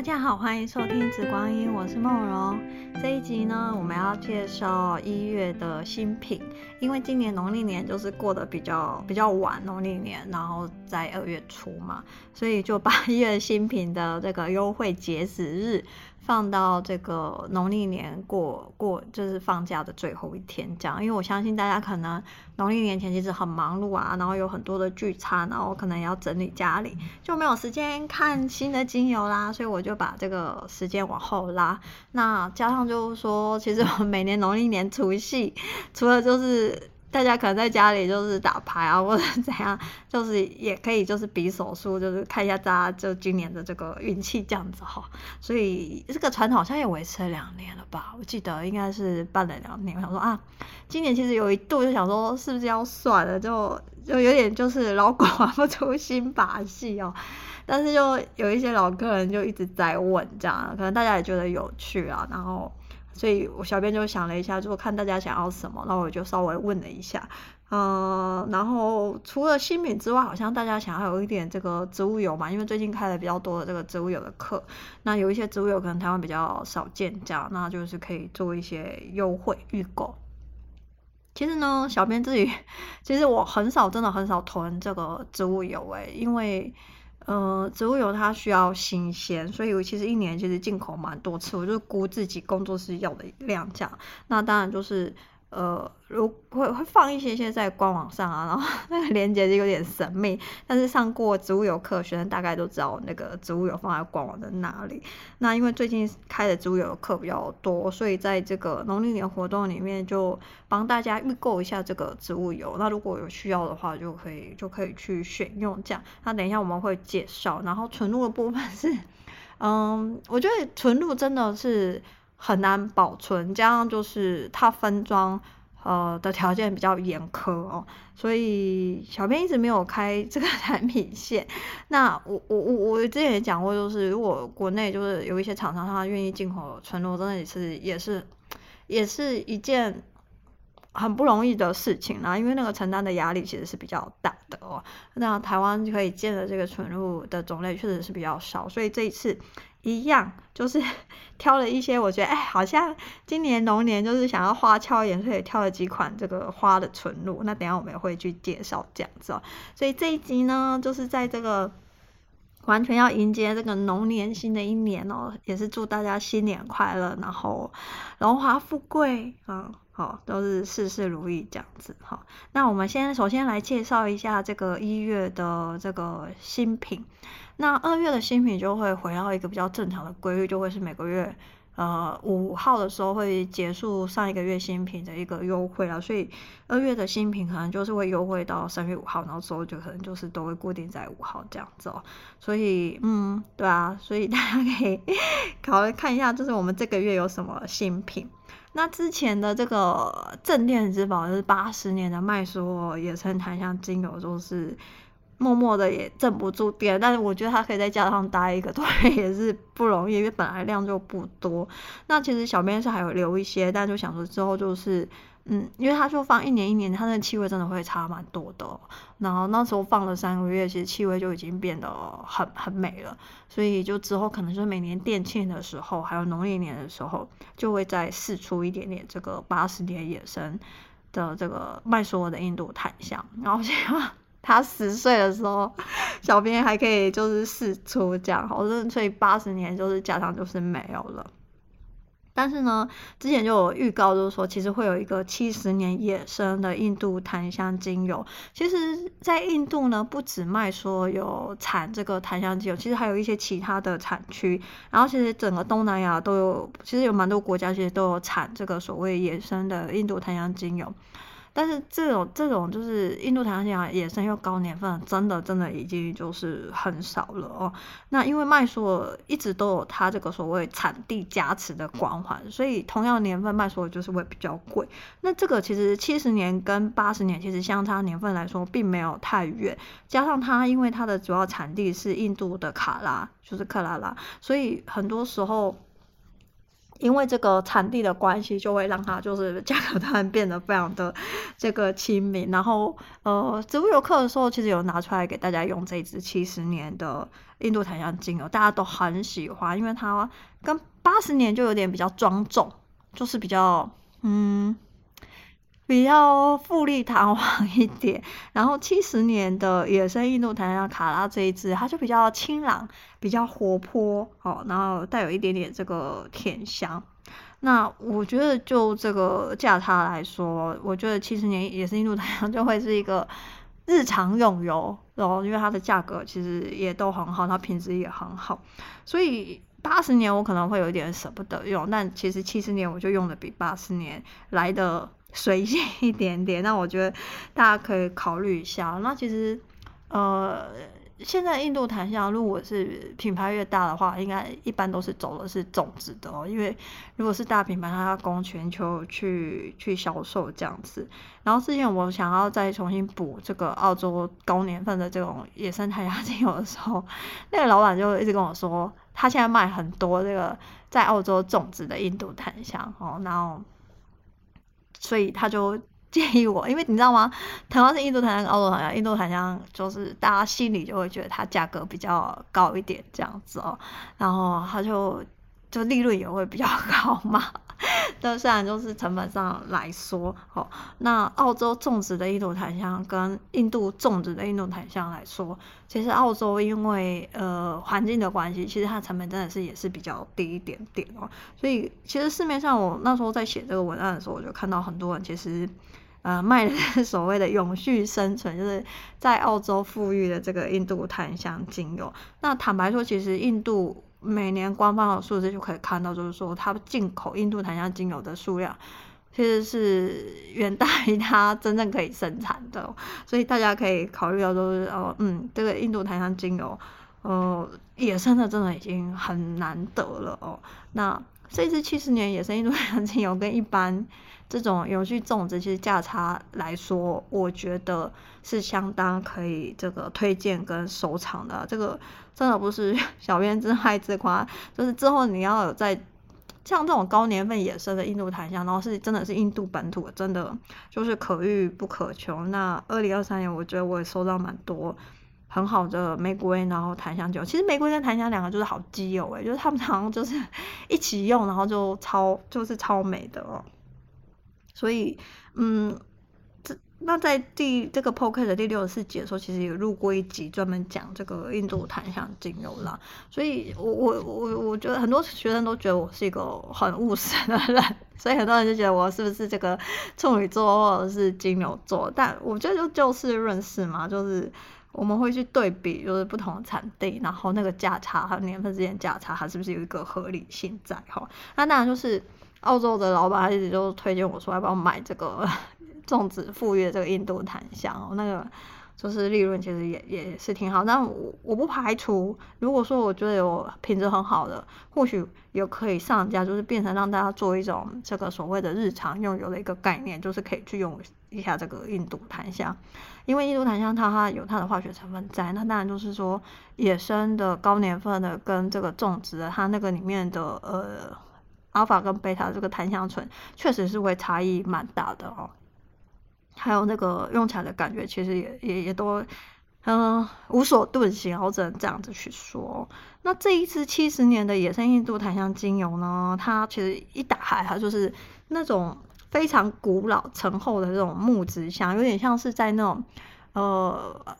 大家好，欢迎收听《紫光音》，我是梦荣。这一集呢，我们要介绍一月的新品，因为今年农历年就是过得比较比较晚，农历年，然后在二月初嘛，所以就把 一月新品的这个优惠截止日。放到这个农历年过过，就是放假的最后一天这样，因为我相信大家可能农历年前其实很忙碌啊，然后有很多的聚餐，然后可能要整理家里，就没有时间看新的精油啦，所以我就把这个时间往后拉。那加上就是说，其实我每年农历年除夕，除了就是。大家可能在家里就是打牌啊，或者怎样，就是也可以就是比手速，就是看一下大家就今年的这个运气这样子哈。所以这个传统好像也维持了两年了吧？我记得应该是办了两年。我想说啊，今年其实有一度就想说是不是要算了，就就有点就是老狗玩不出新把戏哦。但是就有一些老客人就一直在问这样，可能大家也觉得有趣啊，然后。所以我小编就想了一下，就看大家想要什么，那我就稍微问了一下，嗯，然后除了新品之外，好像大家想要有一点这个植物油嘛，因为最近开了比较多的这个植物油的课，那有一些植物油可能台湾比较少见，这样，那就是可以做一些优惠预购。其实呢，小编自己 其实我很少，真的很少囤这个植物油诶、因为。呃，植物油它需要新鲜，所以我其实一年其实进口蛮多次，我就估自己工作室要的量价。那当然就是。呃，如会会放一些些在官网上啊，然后那个链接就有点神秘，但是上过植物油课学生大概都知道那个植物油放在官网的哪里。那因为最近开的植物油课比较多，所以在这个农历年活动里面就帮大家预购一下这个植物油。那如果有需要的话，就可以就可以去选用这样。那等一下我们会介绍，然后纯露的部分是，嗯，我觉得纯露真的是。很难保存，加上就是它分装，呃的条件比较严苛哦，所以小编一直没有开这个产品线。那我我我我之前也讲过，就是如果国内就是有一些厂商他愿意进口纯露，真的也是也是也是一件很不容易的事情啦，因为那个承担的压力其实是比较大的哦。那台湾可以见的这个纯露的种类确实是比较少，所以这一次。一样，就是 挑了一些，我觉得哎，好像今年龙年就是想要花俏一点，所以挑了几款这个花的纯露。那等下我们也会去介绍这样子哦。所以这一集呢，就是在这个完全要迎接这个龙年新的一年哦，也是祝大家新年快乐，然后荣华富贵啊，好，都是事事如意这样子哈。那我们先首先来介绍一下这个一月的这个新品。那二月的新品就会回到一个比较正常的规律，就会是每个月，呃，五号的时候会结束上一个月新品的一个优惠了，所以二月的新品可能就是会优惠到三月五号，然后之后就可能就是都会固定在五号这样子哦。所以，嗯，对啊，所以大家可以 考虑看一下，就是我们这个月有什么新品。那之前的这个镇店之宝就是八十年的麦苏野生檀香精油，就是。默默的也镇不住店，但是我觉得他可以在架上待一个多月也是不容易，因为本来量就不多。那其实小编是还有留一些，但就想说之后就是，嗯，因为他就放一年一年，它那气味真的会差蛮多的。然后那时候放了三个月，其实气味就已经变得很很美了。所以就之后可能就是每年店庆的时候，还有农历年的时候，就会再试出一点点这个八十年野生的这个麦苏的印度檀香，然后这样。他十岁的时候，小编还可以就是试出这样，好，所以八十年就是加上就是没有了。但是呢，之前就有预告，就是说其实会有一个七十年野生的印度檀香精油。其实，在印度呢，不止卖说有产这个檀香精油，其实还有一些其他的产区。然后，其实整个东南亚都有，其实有蛮多国家其实都有产这个所谓野生的印度檀香精油。但是这种这种就是印度檀香野生又高年份，真的真的已经就是很少了哦。那因为麦苏一直都有它这个所谓产地加持的光环，所以同样年份麦苏就是会比较贵。那这个其实七十年跟八十年其实相差年份来说并没有太远，加上它因为它的主要产地是印度的卡拉，就是克拉拉，所以很多时候。因为这个产地的关系，就会让它就是价格突然变得非常的这个亲民。然后呃，植物游客的时候，其实有拿出来给大家用这支七十年的印度檀香精油，大家都很喜欢，因为它跟八十年就有点比较庄重，就是比较嗯。比较富丽堂皇一点，然后七十年的野生印度檀香卡拉这一支，它就比较清朗，比较活泼哦，然后带有一点点这个甜香。那我觉得就这个价差来说，我觉得七十年野生印度檀香就会是一个日常用油，然后因为它的价格其实也都很好，它品质也很好，所以八十年我可能会有点舍不得用，但其实七十年我就用的比八十年来的。随性一点点，那我觉得大家可以考虑一下。那其实，呃，现在印度檀香如果是品牌越大的话，应该一般都是走的是种植的哦。因为如果是大品牌，它要供全球去去销售这样子。然后之前我想要再重新补这个澳洲高年份的这种野生檀香精油的时候，那个老板就一直跟我说，他现在卖很多这个在澳洲种植的印度檀香哦，然后。所以他就建议我，因为你知道吗？台湾是印度檀香跟澳洲檀香，印度檀香就是大家心里就会觉得它价格比较高一点这样子哦，然后他就就利润也会比较高嘛。但虽然就是成本上来说，哦，那澳洲种植的印度檀香跟印度种植的印度檀香来说，其实澳洲因为呃环境的关系，其实它成本真的是也是比较低一点点哦。所以其实市面上我那时候在写这个文案的时候，我就看到很多人其实呃卖的是 所谓的永续生存，就是在澳洲富裕的这个印度檀香精油。那坦白说，其实印度。每年官方的数字就可以看到，就是说它进口印度檀香精油的数量其实是远大于它真正可以生产的，所以大家可以考虑到，就是哦，嗯，这个印度檀香精油，呃，野生的真的已经很难得了哦。那这支七十年野生印度檀香精油跟一般这种有机种植，其实价差来说，我觉得是相当可以这个推荐跟收藏的，这个。真的不是 小编自嗨自夸，就是之后你要有在像这种高年份野生的印度檀香，然后是真的是印度本土，真的就是可遇不可求。那二零二三年，我觉得我也收到蛮多很好的玫瑰，然后檀香酒。其实玫瑰跟檀香两个就是好基友哎，就是他们 常常就是一起用，然后就超就是超美的哦。所以嗯。那在第这个 podcast 的第六十四集的时候，其实有录过一集专门讲这个印度檀香精油啦。所以我我我我觉得很多学生都觉得我是一个很务实的人，所以很多人就觉得我是不是这个处女座或者是金牛座？但我觉得就就事论事嘛，就是我们会去对比，就是不同的产地，然后那个价差还有年份之间价差，它是不是有一个合理性在？哈，那当然就是澳洲的老板他一直就推荐我说要不要买这个。种植富裕的这个印度檀香，那个就是利润其实也也是挺好。但我我不排除，如果说我觉得有品质很好的，或许也可以上架，就是变成让大家做一种这个所谓的日常用油的一个概念，就是可以去用一下这个印度檀香。因为印度檀香它它有它的化学成分在，那当然就是说野生的高年份的跟这个种植的，它那个里面的呃阿尔法跟贝塔这个檀香醇，确实是会差异蛮大的哦。还有那个用起来的感觉，其实也也也都，嗯，无所遁形，我只能这样子去说。那这一支七十年的野生印度檀香精油呢，它其实一打开，它就是那种非常古老醇厚的这种木质香，有点像是在那种，呃。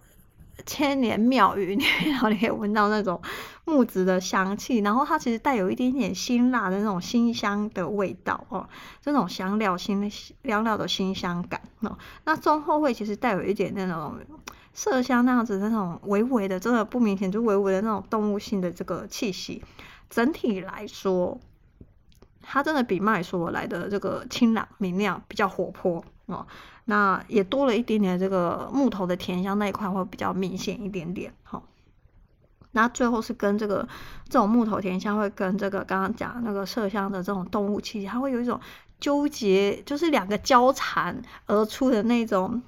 千年庙宇里面，然后你可以闻到那种木质的香气，然后它其实带有一点点辛辣的那种辛香的味道哦，这种香料辛香料的辛香感哦。那中后味其实带有一点那种麝香那样子那种微微的，真的不明显，就微微的那种动物性的这个气息。整体来说，它真的比麦索来的这个清朗明亮，比较活泼哦。那也多了一点点这个木头的甜香，那一块会比较明显一点点。好，那最后是跟这个这种木头甜香会跟这个刚刚讲那个麝香的这种动物气息，它会有一种纠结，就是两个交缠而出的那种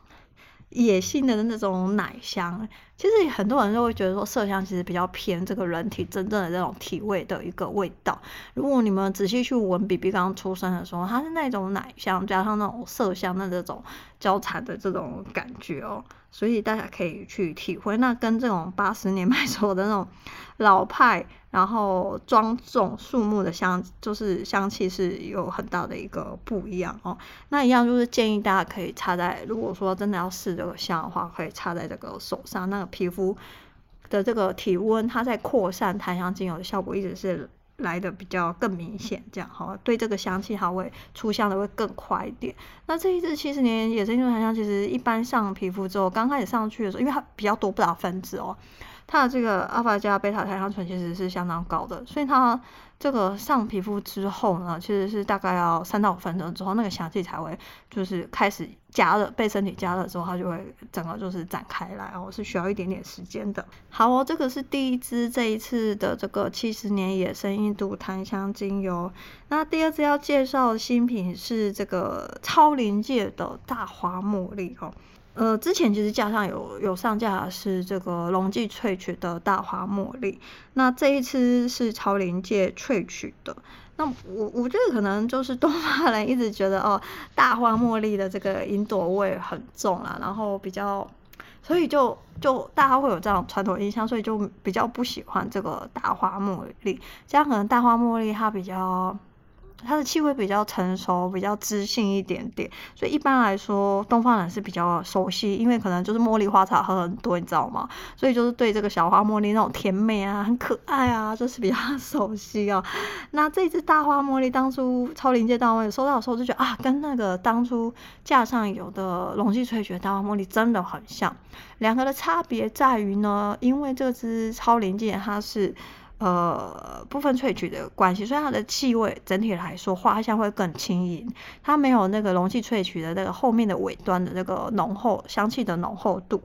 野性的那种奶香，其实很多人都会觉得说麝香其实比较偏这个人体真正的这种体味的一个味道。如果你们仔细去闻 BB 刚出生的时候，它是那种奶香加上那种麝香的这种交缠的这种感觉哦，所以大家可以去体会。那跟这种八十年买走的那种老派。然后庄重肃穆的香，就是香气是有很大的一个不一样哦。那一样就是建议大家可以擦在，如果说真的要试这个香的话，可以擦在这个手上，那个皮肤的这个体温，它在扩散檀香精油的效果一直是来的比较更明显，这样哈，对这个香气它会出香的会更快一点。那这一支七十年野生印度檀香，其实一般上皮肤之后，刚开始上去的时候，因为它比较多不打分子哦。它的这个阿法加贝塔檀香醇其实是相当高的，所以它这个上皮肤之后呢，其实是大概要三到五分钟之后，那个香气才会就是开始加热，被身体加热之后，它就会整个就是展开来哦，是需要一点点时间的。好哦，这个是第一支这一次的这个七十年野生印度檀香精油。那第二支要介绍的新品是这个超临界的大花茉莉哦。呃，之前其实架上有有上架是这个龙记萃取的大花茉莉，那这一支是超临界萃取的。那我我觉得可能就是东方人一直觉得哦，大花茉莉的这个云朵味很重啊，然后比较，所以就就大家会有这样传统印象，所以就比较不喜欢这个大花茉莉。这样可能大花茉莉它比较。它的气味比较成熟，比较知性一点点，所以一般来说，东方人是比较熟悉，因为可能就是茉莉花茶喝很多，你知道吗？所以就是对这个小花茉莉那种甜美啊、很可爱啊，就是比较熟悉哦。那这支大花茉莉当初超临界大花收到的时候就觉得啊，跟那个当初架上有的龙记萃取大花茉莉真的很像。两个的差别在于呢，因为这支超临界它是。呃，部分萃取的关系，所以它的气味整体来说花香会更轻盈，它没有那个容器萃取的那个后面的尾端的那个浓厚香气的浓厚度。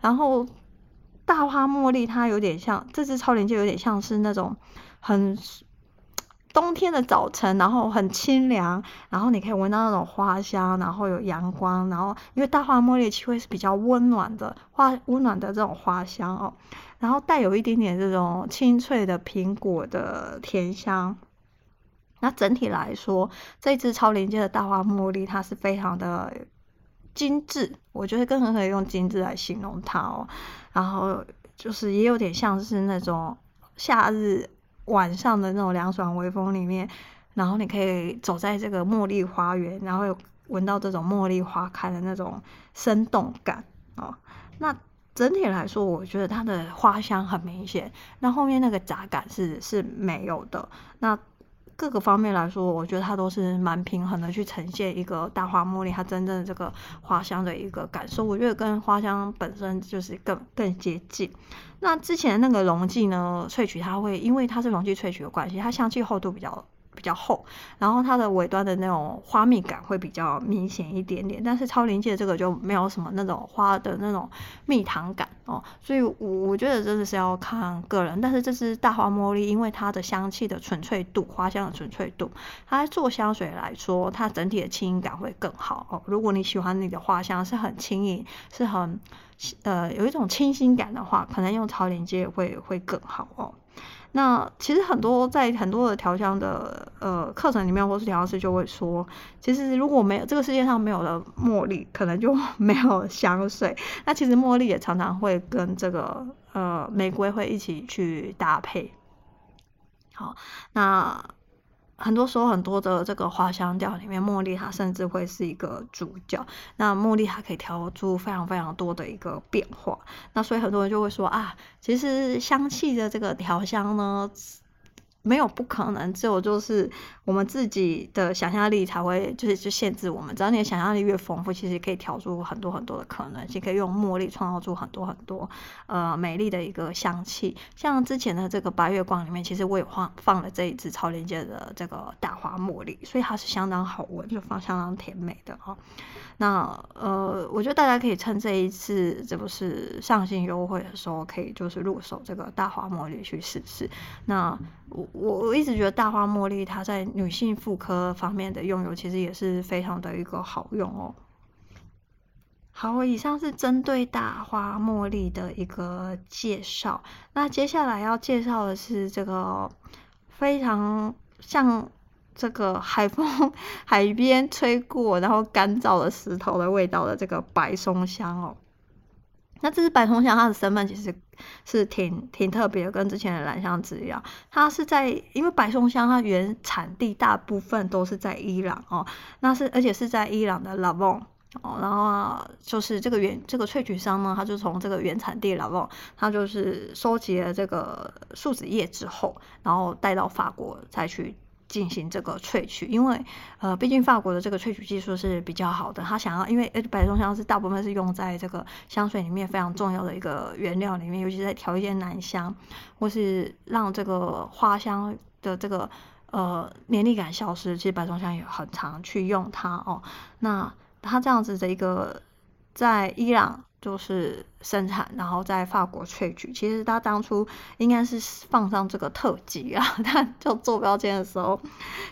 然后大花茉莉它有点像，这支超临界有点像是那种很冬天的早晨，然后很清凉，然后你可以闻到那种花香，然后有阳光，然后因为大花茉莉气味是比较温暖的花，温暖的这种花香哦。然后带有一点点这种清脆的苹果的甜香，那整体来说，这支超临界的大花茉莉它是非常的精致，我觉得更可以用精致来形容它哦。然后就是也有点像是那种夏日晚上的那种凉爽微风里面，然后你可以走在这个茉莉花园，然后闻到这种茉莉花开的那种生动感哦。那整体来说，我觉得它的花香很明显，那后面那个杂感是是没有的。那各个方面来说，我觉得它都是蛮平衡的，去呈现一个大花茉莉它真正的这个花香的一个感受。我觉得跟花香本身就是更更接近。那之前那个溶剂呢，萃取它会因为它是溶剂萃取的关系，它香气厚度比较。比较厚，然后它的尾端的那种花蜜感会比较明显一点点，但是超临界这个就没有什么那种花的那种蜜糖感哦，所以我我觉得真的是要看个人。但是这支大花茉莉，因为它的香气的纯粹度，花香的纯粹度，它做香水来说，它整体的轻盈感会更好哦。如果你喜欢你的花香是很轻盈，是很呃有一种清新感的话，可能用超临界会会更好哦。那其实很多在很多的调香的呃课程里面，或是调香师就会说，其实如果没有这个世界上没有了茉莉，可能就没有香水。那其实茉莉也常常会跟这个呃玫瑰会一起去搭配。好，那。很多时候，很多的这个花香调里面，茉莉它甚至会是一个主角。那茉莉它可以调出非常非常多的一个变化。那所以很多人就会说啊，其实香气的这个调香呢。没有不可能，只有就是我们自己的想象力才会就是就限制我们。只要你的想象力越丰富，其实可以调出很多很多的可能性，可以用茉莉创造出很多很多呃美丽的一个香气。像之前的这个白月光里面，其实我也放放了这一支超临界的这个大花茉莉，所以它是相当好闻，就放相当甜美的哦。那呃，我觉得大家可以趁这一次这不是上新优惠的时候，可以就是入手这个大花茉莉去试试。那我我一直觉得大花茉莉它在女性妇科方面的用油其实也是非常的一个好用哦。好，以上是针对大花茉莉的一个介绍。那接下来要介绍的是这个非常像这个海风 海边吹过，然后干燥的石头的味道的这个白松香哦。那这只白松香，它的身份其实是挺挺特别，跟之前的兰香子一样，它是在因为白松香它原产地大部分都是在伊朗哦，那是而且是在伊朗的拉旺。哦，然后就是这个原这个萃取商呢，他就从这个原产地拉旺，他就是收集了这个树脂叶之后，然后带到法国再去进行这个萃取。因为呃，毕竟法国的这个萃取技术是比较好的，他想要因为白松香是大部分是用在这个香水里面非常重要的一个原料里面，尤其是在调一些男香，或是让这个花香的这个呃黏腻感消失，其实白松香也很常去用它哦。那它这样子的一个在伊朗就是生产，然后在法国萃取。其实他当初应该是放上这个特级啊，但就做标签的时候，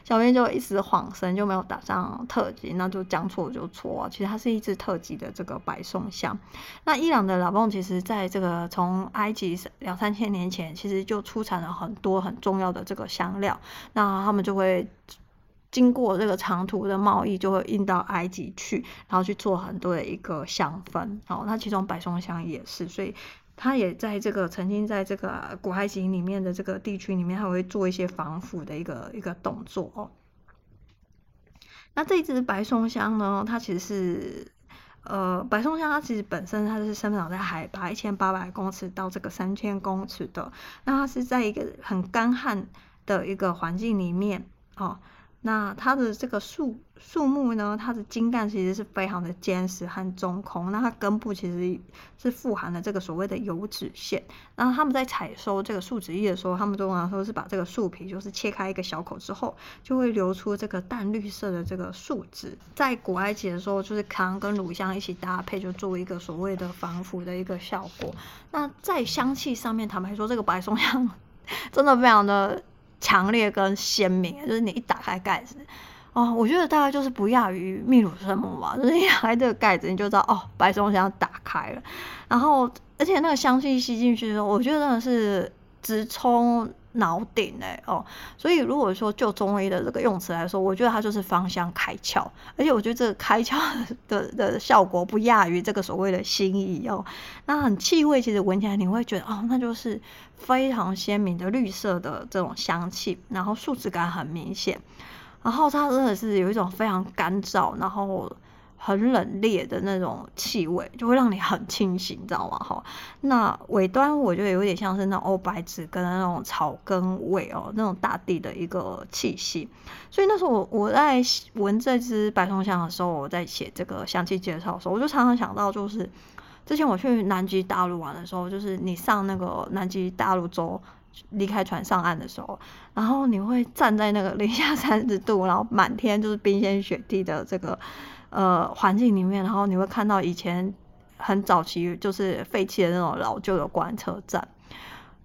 小编就一时恍神，就没有打上特级，那就将错就错啊。其实它是一支特级的这个白松香。那伊朗的拉旺，其实在这个从埃及两三千年前，其实就出产了很多很重要的这个香料，那他们就会。经过这个长途的贸易，就会运到埃及去，然后去做很多的一个香氛。哦，那其中白松香也是，所以它也在这个曾经在这个古埃及里面的这个地区里面，它会做一些防腐的一个一个动作哦。那这一支白松香呢，它其实是呃，白松香它其实本身它是生长在海拔一千八百公尺到这个三千公尺的，那它是在一个很干旱的一个环境里面哦。那它的这个树树木呢，它的茎干其实是非常的坚实和中空。那它根部其实是富含了这个所谓的油脂腺。然后他们在采收这个树脂液的时候，他们通常说是把这个树皮就是切开一个小口之后，就会流出这个淡绿色的这个树脂。在古埃及的时候，就是糖跟乳香一起搭配，就作为一个所谓的防腐的一个效果。那在香气上面，坦白说，这个白松香 真的非常的。强烈跟鲜明，就是你一打开盖子，哦，我觉得大概就是不亚于秘鲁圣母吧，就是一打开这个盖子，你就知道哦，白松香打开了，然后而且那个香气吸进去的时候，我觉得真的是直冲。脑顶哎哦，所以如果说就中医的这个用词来说，我觉得它就是芳香开窍，而且我觉得这个开窍的的效果不亚于这个所谓的心意哦。那很气味其实闻起来你会觉得哦，那就是非常鲜明的绿色的这种香气，然后树脂感很明显，然后它真的是有一种非常干燥，然后。很冷冽的那种气味，就会让你很清醒，你知道吗？哈，那尾端我觉得有点像是那欧白芷跟那种草根味哦，那种大地的一个气息。所以那时候我我在闻这支白松香的时候，我在写这个香气介绍的时候，我就常常想到，就是之前我去南极大陆玩的时候，就是你上那个南极大陆洲离开船上岸的时候，然后你会站在那个 零下三十度，然后满天就是冰天雪地的这个。呃，环境里面，然后你会看到以前很早期就是废弃的那种老旧的观测站，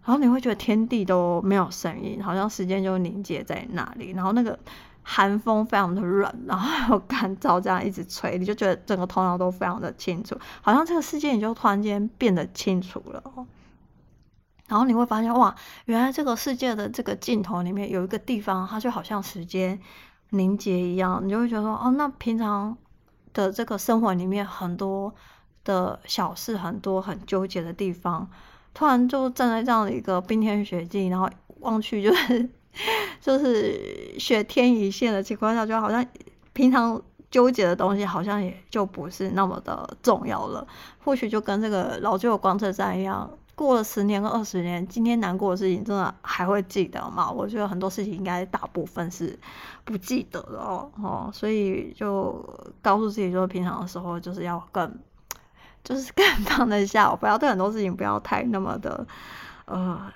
然后你会觉得天地都没有声音，好像时间就凝结在那里，然后那个寒风非常的冷，然后还有干燥这样一直吹，你就觉得整个头脑都非常的清楚，好像这个世界你就突然间变得清楚了。然后你会发现，哇，原来这个世界的这个尽头里面有一个地方，它就好像时间凝结一样，你就会觉得说，哦，那平常。的这个生活里面很多的小事，很多很纠结的地方，突然就站在这样的一个冰天雪地，然后望去就是 就是雪天一线的情况下，就好像平常纠结的东西好像也就不是那么的重要了。或许就跟这个老旧的观测站一样。过了十年跟二十年，今天难过的事情真的还会记得吗？我觉得很多事情应该大部分是不记得的哦，哦，所以就告诉自己说，平常的时候就是要更，就是更放得下，我不要对很多事情不要太那么的呃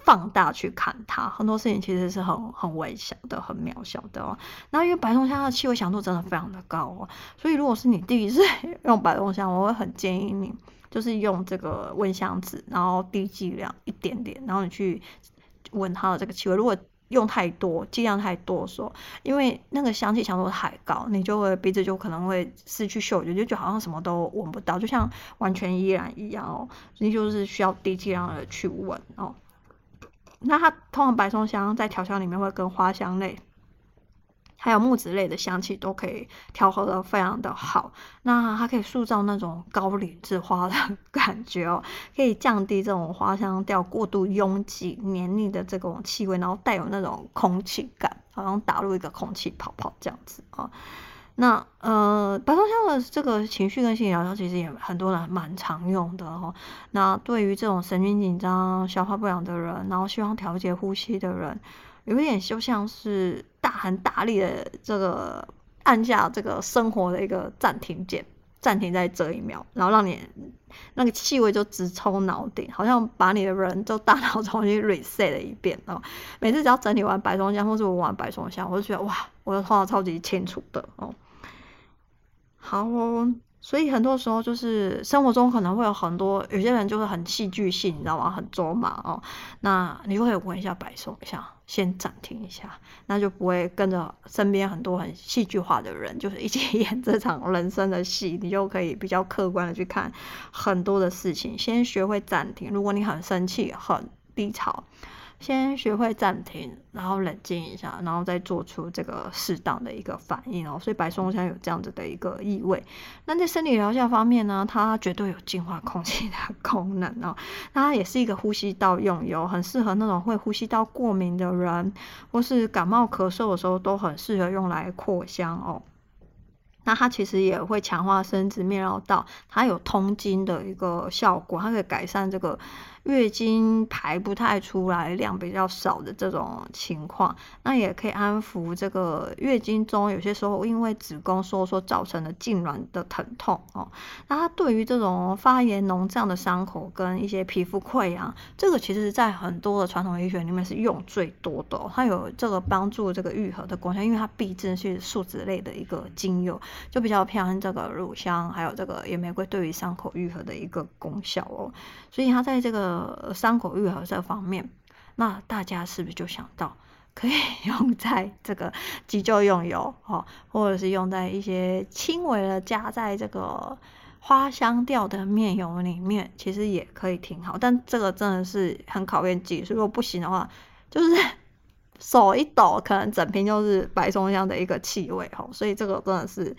放大去看它，很多事情其实是很很微小的、很渺小的哦。那因为白松香的气味强度真的非常的高哦，所以如果是你第一次 用白松香，我会很建议你。就是用这个闻香纸，然后滴剂量一点点，然后你去闻它的这个气味。如果用太多，剂量太多说，因为那个香气强度太高，你就会鼻子就可能会失去嗅觉，就觉得好像什么都闻不到，就像完全依然一样哦。你就是需要低剂量的去闻哦。那它通常白松香在调香里面会跟花香类。还有木质类的香气都可以调和的非常的好，那它可以塑造那种高岭之花的 感觉哦，可以降低这种花香调过度拥挤黏腻的这种气味，然后带有那种空气感，好像打入一个空气泡泡这样子啊。那呃，白松香的这个情绪跟心理疗效其实也很多人蛮常用的哦。那对于这种神经紧张、消化不良的人，然后希望调节呼吸的人。有一点就像是大喊大力的这个按下这个生活的一个暂停键，暂停在这一秒，然后让你那个气味就直冲脑顶，好像把你的人就大脑 重新 reset 了一遍哦。每次只要整理完白松香，或是我玩白松香，我就觉得哇，我的头脑超级清楚的哦。好哦。所以很多时候就是生活中可能会有很多有些人就是很戏剧性，你知道吗？很抓马哦。那你就可以闻一下白松香，先暂停一下，那就不会跟着身边很多很戏剧化的人，就是一起 演这场人生的戏。你就可以比较客观的去看很多的事情。先学会暂停。如果你很生气、很低潮。先学会暂停，然后冷静一下，然后再做出这个适当的一个反应哦。所以白松香有这样子的一个意味。那在生理疗效方面呢，它绝对有净化空气的功能哦。它也是一个呼吸道用油，很适合那种会呼吸道过敏的人，或是感冒咳嗽的时候都很适合用来扩香哦。那它其实也会强化生殖泌尿道，它有通经的一个效果，它可以改善这个。月经排不太出来，量比较少的这种情况，那也可以安抚这个月经中有些时候因为子宫收缩造成的痉挛的疼痛哦。那它对于这种发炎脓胀的伤口跟一些皮肤溃疡，这个其实在很多的传统医学里面是用最多的哦。它有这个帮助这个愈合的功效，因为它毕竟是树脂类的一个精油，就比较偏这个乳香，还有这个野玫瑰对于伤口愈合的一个功效哦。所以它在这个。呃，伤口愈合这方面，那大家是不是就想到 可以用在这个急救用油哦，或者是用在一些轻微的加在这个花香调的面油里面，其实也可以挺好。但这个真的是很考验技术，如果不行的话，就是 手一抖，可能整瓶就是白松香的一个气味哦。所以这个真的是。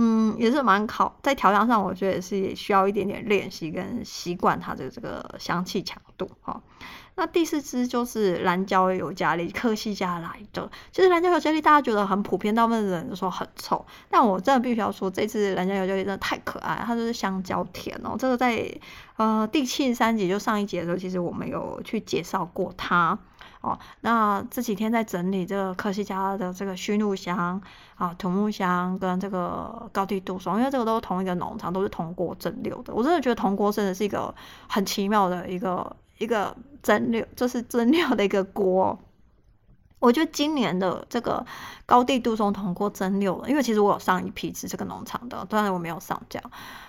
嗯，也是蛮考在调香上，我觉得也是需要一点点练习跟习惯它的这个香气强度哈。那第四支就是蓝椒尤加利，科西嘉来的。其实蓝椒尤加利大家觉得很普遍，大部分人都说很臭，但我真的必须要说，这支蓝椒尤加利真的太可爱，它就是香蕉甜哦。这个在呃第七十三集就上一集的时候，其实我们有去介绍过它。哦，那这几天在整理这个科西嘉的这个熏鹿香啊、土木香跟这个高地杜松，因为这个都是同一个农场，都是铜锅蒸馏的。我真的觉得铜锅真的是一个很奇妙的一个一个蒸馏，就是蒸馏的一个锅。我觉得今年的这个高地杜松铜锅蒸馏了，因为其实我有上一批次这个农场的，当然我没有上架。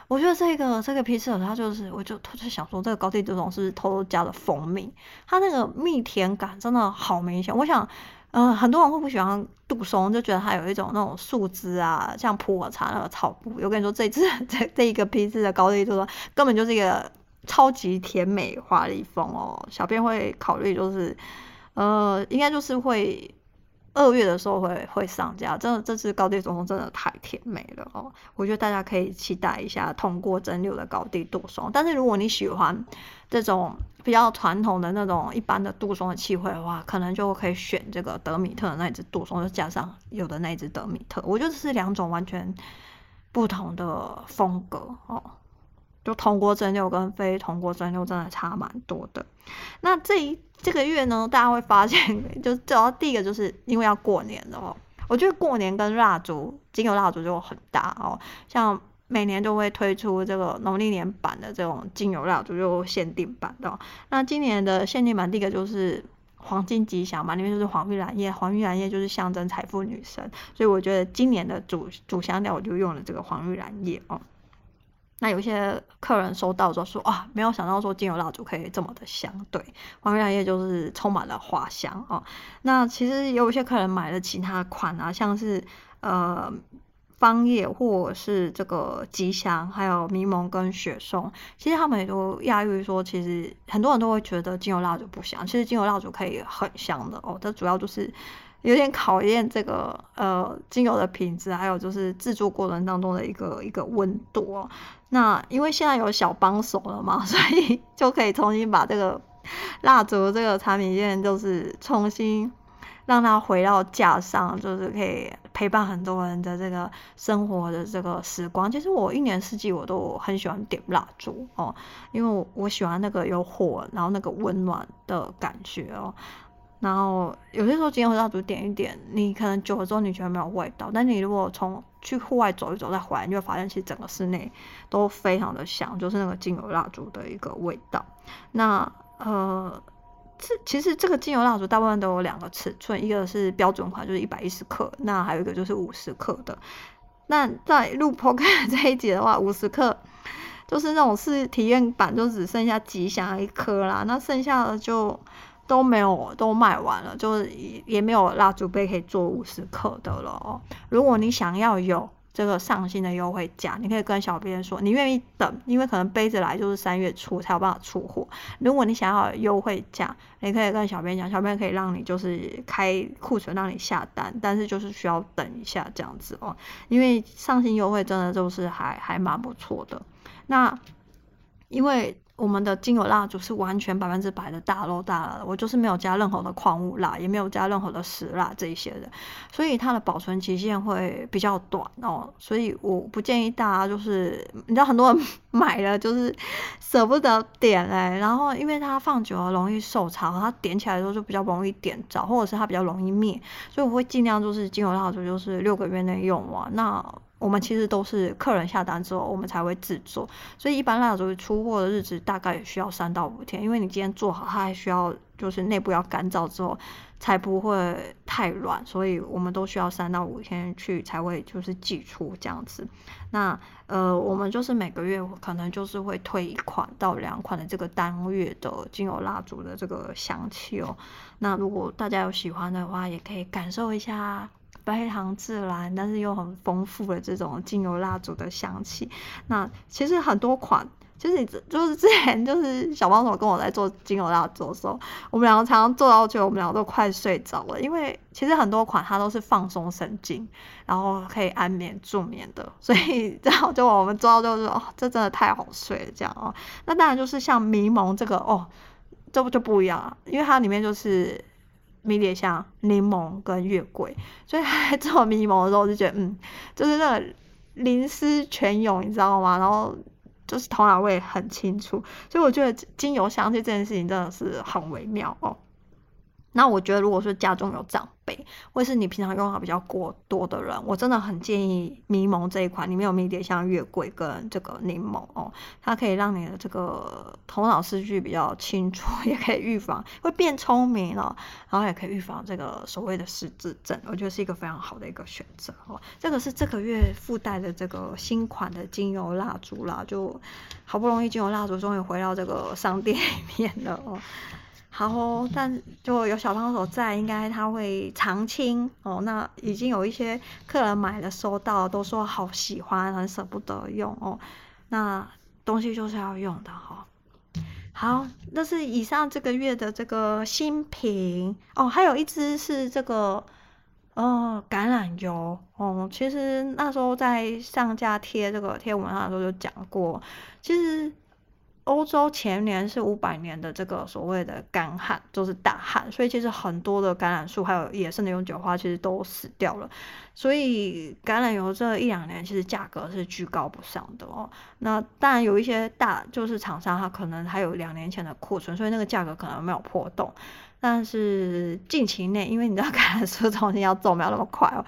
我觉得这个这个批次它就是，我就偷偷想说，这个高地杜松是偷偷加了蜂蜜，它那个蜜甜感真的好明显。我想，嗯、呃，很多人会不喜欢杜松，就觉得它有一种那种树枝啊，像普洱茶那个草布。我跟你说，这支这这一个批次的高地杜松根本就是一个超级甜美华丽风哦。小编会考虑就是。呃，应该就是会二月的时候会会上架，真的这次高地杜松真的太甜美了哦，我觉得大家可以期待一下通过蒸馏的高地杜松。但是如果你喜欢这种比较传统的那种一般的杜松的气味的话，可能就可以选这个德米特的那只杜松，加上有的那只德米特，我觉得是两种完全不同的风格哦。就铜锅蒸馏跟非铜锅蒸馏真的差蛮多的。那这一这个月呢，大家会发现，就主要第一个就是因为要过年了哦。我觉得过年跟蜡烛、精油蜡烛就很搭哦。像每年都会推出这个农历年版的这种精油蜡烛，就限定版的。那今年的限定版第一个就是黄金吉祥嘛，里面就是黄玉兰叶，黄玉兰叶就是象征财富女神，所以我觉得今年的主主香调我就用了这个黄玉兰叶哦。那有些客人收到就说啊，没有想到说精油蜡烛可以这么的香，对，黄玉兰叶就是充满了花香哦。那其实有一些客人买了其他款啊，像是呃芳叶或者是这个吉祥，还有柠檬跟雪松，其实他们也都讶异说，其实很多人都会觉得精油蜡烛不香，其实精油蜡烛可以很香的哦。这主要就是。有点考验这个呃精油的品质，还有就是制作过程当中的一个一个温度哦。那因为现在有小帮手了嘛，所以就可以重新把这个蜡烛这个产品线，就是重新让它回到架上，就是可以陪伴很多人的这个生活的这个时光。其实我一年四季我都很喜欢点蜡烛哦，因为我喜欢那个有火，然后那个温暖的感觉哦。然后有些时候精油蜡烛点一点，你可能久了之后你觉得没有味道，但你如果从去户外走一走再回来，你就会发现其实整个室内都非常的香，就是那个精油蜡烛的一个味道。那呃，这其实这个精油蜡烛大部分都有两个尺寸，一个是标准款，就是一百一十克，那还有一个就是五十克的。那在录 p o 这一节的话，五十克就是那种是体验版，就只剩下吉祥一颗啦，那剩下的就。都没有，都卖完了，就是也没有蜡烛杯可以做五十克的了哦。如果你想要有这个上新的优惠价，你可以跟小编说，你愿意等，因为可能杯子来就是三月初才有办法出货。如果你想要优惠价，你可以跟小编讲，小编可以让你就是开库存让你下单，但是就是需要等一下这样子哦，因为上新优惠真的就是还还蛮不错的。那因为。我们的精油蜡烛是完全百分之百的大肉大蜡，我就是没有加任何的矿物蜡，也没有加任何的石蜡这一些的，所以它的保存期限会比较短哦。所以我不建议大家就是，你知道很多人 买了就是舍不得点哎，然后因为它放久了容易受潮，它点起来的时候就比较容易点着，或者是它比较容易灭，所以我会尽量就是精油蜡烛就是六个月内用完那。我们其实都是客人下单之后，我们才会制作，所以一般蜡烛出货的日子大概也需要三到五天，因为你今天做好，它还需要就是内部要干燥之后，才不会太软，所以我们都需要三到五天去才会就是寄出这样子。那呃，我们就是每个月可能就是会推一款到两款的这个单月的精油蜡烛的这个香气哦。那如果大家有喜欢的话，也可以感受一下。非常自然，但是又很丰富的这种精油蜡烛的香气。那其实很多款，其实你就是之前就是小帮手跟我在做精油蜡烛的时候，我们两个常常做到觉得我们两个都快睡着了，因为其实很多款它都是放松神经，然后可以安眠助眠的，所以然后就我们做到就是哦，这真的太好睡了这样哦。那当然就是像迷蒙这个哦，这不就不一样了，因为它里面就是。迷迭香、柠檬跟月桂，所以他在做迷蒙的时候，我就觉得，嗯，就是那个灵思泉涌，你知道吗？然后就是头脑味很清楚，所以我觉得精油香气这件事情真的是很微妙哦。那我觉得，如果说家中有长辈，或是你平常用的比较过多的人，我真的很建议迷蒙这一款，里面有迷迭香、月桂跟这个柠檬哦，它可以让你的这个头脑思绪比较清楚，也可以预防会变聪明了，然后也可以预防这个所谓的失智症，我觉得是一个非常好的一个选择哦。这个是这个月附带的这个新款的精油蜡烛啦，就好不容易精油蜡烛终于回到这个商店里面了哦。好哦，但就有小帮手在，应该他会常青哦。那已经有一些客人买了收到，都说好喜欢，很舍不得用哦。那东西就是要用的哈、好，那是以上这个月的这个新品哦。还有一支是这个哦橄榄油哦。其实那时候在上架贴这个贴文的时候就讲过，其实。欧洲前年是五百年的这个所谓的干旱，就是大旱，所以其实很多的橄榄树还有野生的永久花其实都死掉了，所以橄榄油这一两年其实价格是居高不上的哦。那当然有一些大就是厂商，他可能还有两年前的库存，所以那个价格可能没有破洞。但是近期内，因为你知道 橄榄树重新要种没有那么快哦。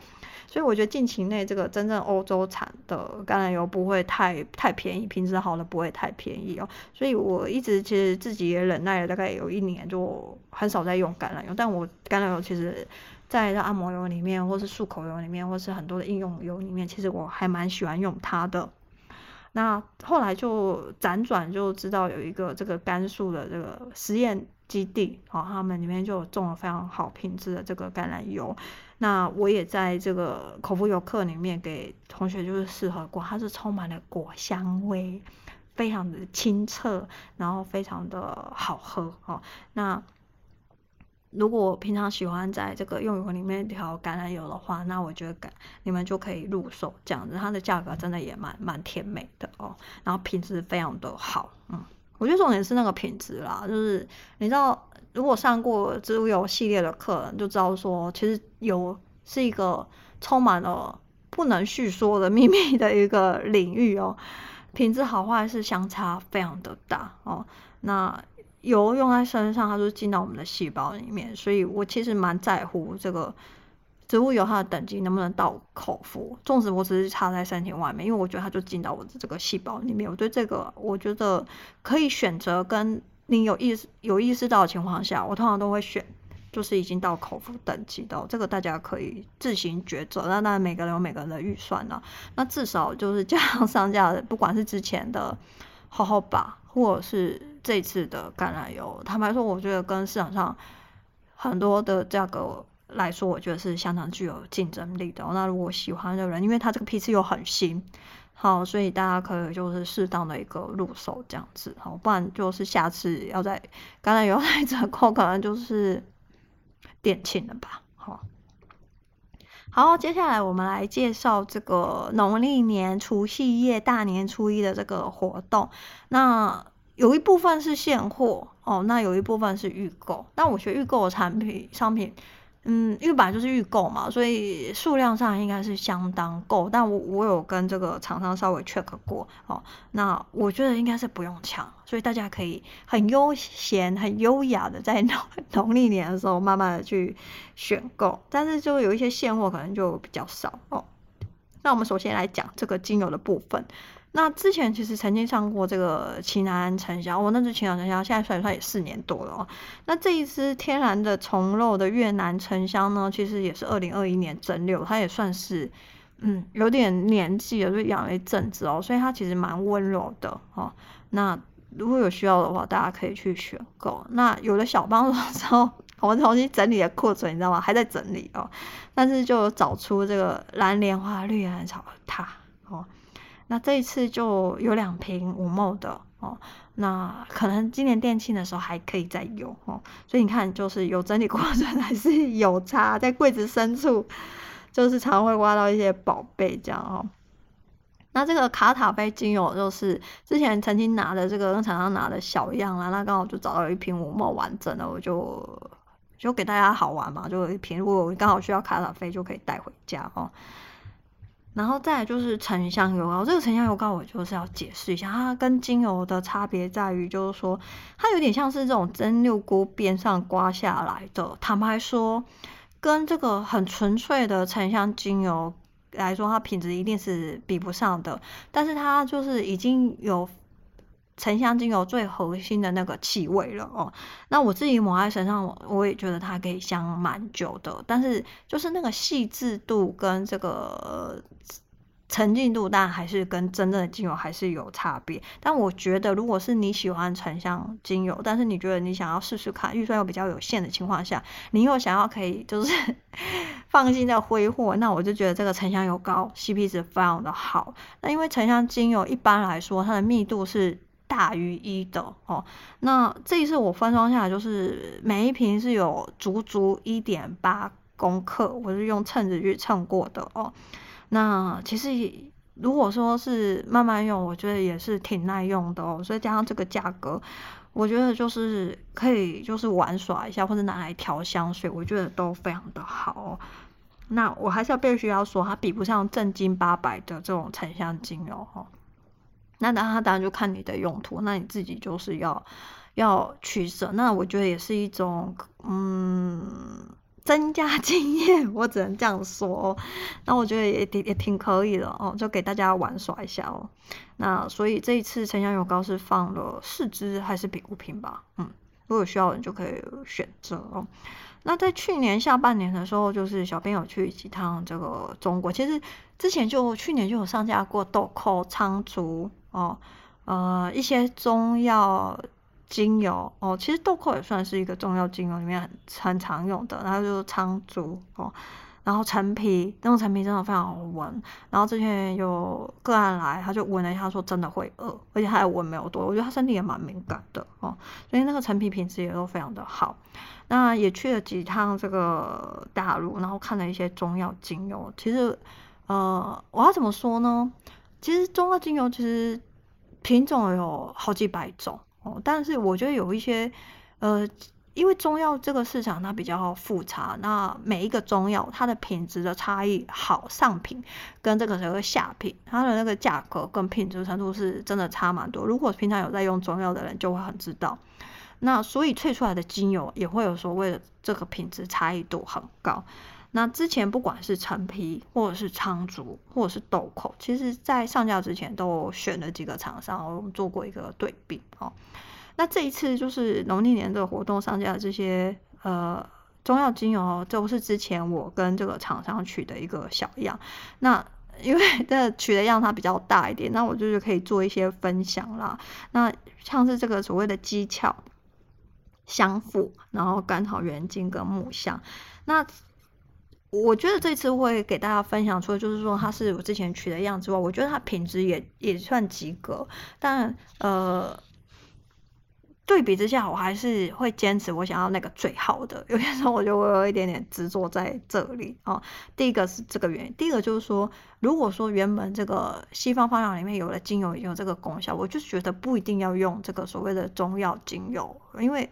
所以我觉得近期内这个真正欧洲产的橄榄油不会太太便宜，品质好的不会太便宜哦。所以我一直其实自己也忍耐了大概有一年，就很少在用橄榄油。但我橄榄油其实，在按摩油里面，或是漱口油里面，或是很多的应用油里面，其实我还蛮喜欢用它的。那后来就辗转就知道有一个这个甘肃的这个实验基地，哦，他们里面就种了非常好品质的这个橄榄油。那我也在这个口服油课里面给同学就是试喝过，它是充满了果香味，非常的清澈，然后非常的好喝哦。那如果平常喜欢在这个用油里面调橄榄油的话，那我觉得你们就可以入手这样子，它的价格真的也蛮蛮甜美的哦，然后品质非常的好，嗯，我觉得重点是那个品质啦，就是你知道。如果上过植物油系列的课，就知道说，其实油是一个充满了不能叙说的秘密的一个领域哦。品质好坏是相差非常的大哦。那油用在身上，它就进到我们的细胞里面，所以我其实蛮在乎这个植物油它的等级能不能到口服。纵使我只是插在身体外面，因为我觉得它就进到我的这个细胞里面。我对这个，我觉得可以选择跟。你有意识有意识到的情况下，我通常都会选，就是已经到口服等级的，这个大家可以自行抉择。那当然每个人有每个人的预算了，那至少就是加上上架的，不管是之前的好好吧，或者是这次的橄榄油，坦白说，我觉得跟市场上很多的价格来说，我觉得是相当具有竞争力的。那如果喜欢的人，因为它这个批次又很新。好，所以大家可以就是适当的一个入手这样子，好，不然就是下次要在橄榄油来折扣，可能就是店庆了吧。好，好，接下来我们来介绍这个农历年除夕夜大年初一的这个活动。那有一部分是现货哦，那有一部分是预购。那我学预购的产品商品。嗯，因为本来就是预购嘛，所以数量上应该是相当够。但我我有跟这个厂商稍微 check 过哦，那我觉得应该是不用抢，所以大家可以很悠闲、很优雅的在 农农历年的时候慢慢的去选购。但是就有一些现货可能就比较少哦。那我们首先来讲这个精油的部分。那之前其实曾经上过这个奇楠沉香，我那支奇楠沉香现在算一算也四年多了哦。那这一支天然的虫肉的越南沉香呢，其实也是二零二一年蒸馏，它也算是嗯有点年纪了，就养了一阵子哦，所以它其实蛮温柔的哦。那如果有需要的话，大家可以去选购。那有了小帮手之后，我们重新整理了库存，你知道吗？还在整理哦，但是就找出这个蓝莲花、绿兰草它哦。那这一次就有两瓶五 ml 的哦，那可能今年店庆的时候还可以再有哦，所以你看，就是有整理过程 还是有差，在柜子深处，就是常会挖到一些宝贝这样哦。那这个卡塔菲精油就是之前曾经拿的这个跟厂商拿的小样啦，那刚好就找到一瓶五 ml 完整的，我就就给大家好玩嘛，就一瓶，如果刚好需要卡塔菲就可以带回家哦。然后再就是沉香油膏，这个沉香油膏我就是要解释一下，它跟精油的差别在于，就是说它有点像是这种蒸馏锅边上刮下来的。坦白说，跟这个很纯粹的沉香精油来说，它品质一定是比不上的。但是它就是已经有。沉香精油最核心的那个气味了哦，那我自己抹在身上，我也觉得它可以香蛮久的。但是就是那个细致度跟这个沉浸度，但还是跟真正的精油还是有差别。但我觉得，如果是你喜欢沉香精油，但是你觉得你想要试试看，预算又比较有限的情况下，你又想要可以就是 放心的挥霍，那我就觉得这个沉香油膏 CP 值非常的好。那因为沉香精油一般来说，它的密度是。大于一的哦，那这一次我分装下来，就是每一瓶是有足足一点八公克，我是用秤子去称过的哦。那其实如果说是慢慢用，我觉得也是挺耐用的哦。所以加上这个价格，我觉得就是可以就是玩耍一下，或者拿来调香水，我觉得都非常的好哦。那我还是要必须要说，它比不上正经八百的这种沉香精油哦。那当然，当然就看你的用途，那你自己就是要要取舍。那我觉得也是一种嗯增加 经验，我只能这样说。那我觉得也也也挺可以的哦，就给大家玩耍一下哦。那所以这一次沉香油膏是放了四支还是五瓶吧？嗯，如果有需要的人就可以选择哦。那在去年下半年的时候，就是小编有去几趟这个中国，其实之前就去年就有上架过豆蔻、苍竹哦，呃一些中药精油哦，其实豆蔻也算是一个中药精油里面很常用的，然后就是苍竹哦。然后陈皮，那种陈皮真的非常好闻。然后之前有个案来，他就闻了一下，说真的会饿，而且他还闻没有多。我觉得他身体也蛮敏感的哦，所以那个陈皮品质也都非常的好。那也去了几趟这个大陆，然后看了一些中药精油。其实，呃，我要怎么说呢？其实中药精油其实品种有好几百种哦，但是我觉得有一些，呃。因为中药这个市场它比较复杂，那每一个中药它的品质的差异，好上品跟这个所谓下品，它的那个价格跟品质程度是真的差蛮多。如果平常有在用中药的人就会很知道，那所以萃出来的精油也会有所谓的这个品质差异度很高。那之前不管是陈皮或者是苍术或者是豆蔻，其实在上架之前都选了几个厂商，我们做过一个对比哦。那这一次就是农历年的活动上架的这些呃中药精油哦，都是之前我跟这个厂商取的一个小样。那因为这取的样它比较大一点，那我就是可以做一些分享啦。那像是这个所谓的鸡翘、香附，然后甘草原金跟木香。那我觉得这次会给大家分享出，就是说它是我之前取的样子外，我觉得它品质也也算及格，但呃。对比之下，我还是会坚持我想要那个最好的。有些时候我就会有一点点执着在这里啊。第一个是这个原因，第二个就是说，如果说原本这个西方方药里面有了精油有这个功效，我就觉得不一定要用这个所谓的中药精油，因为。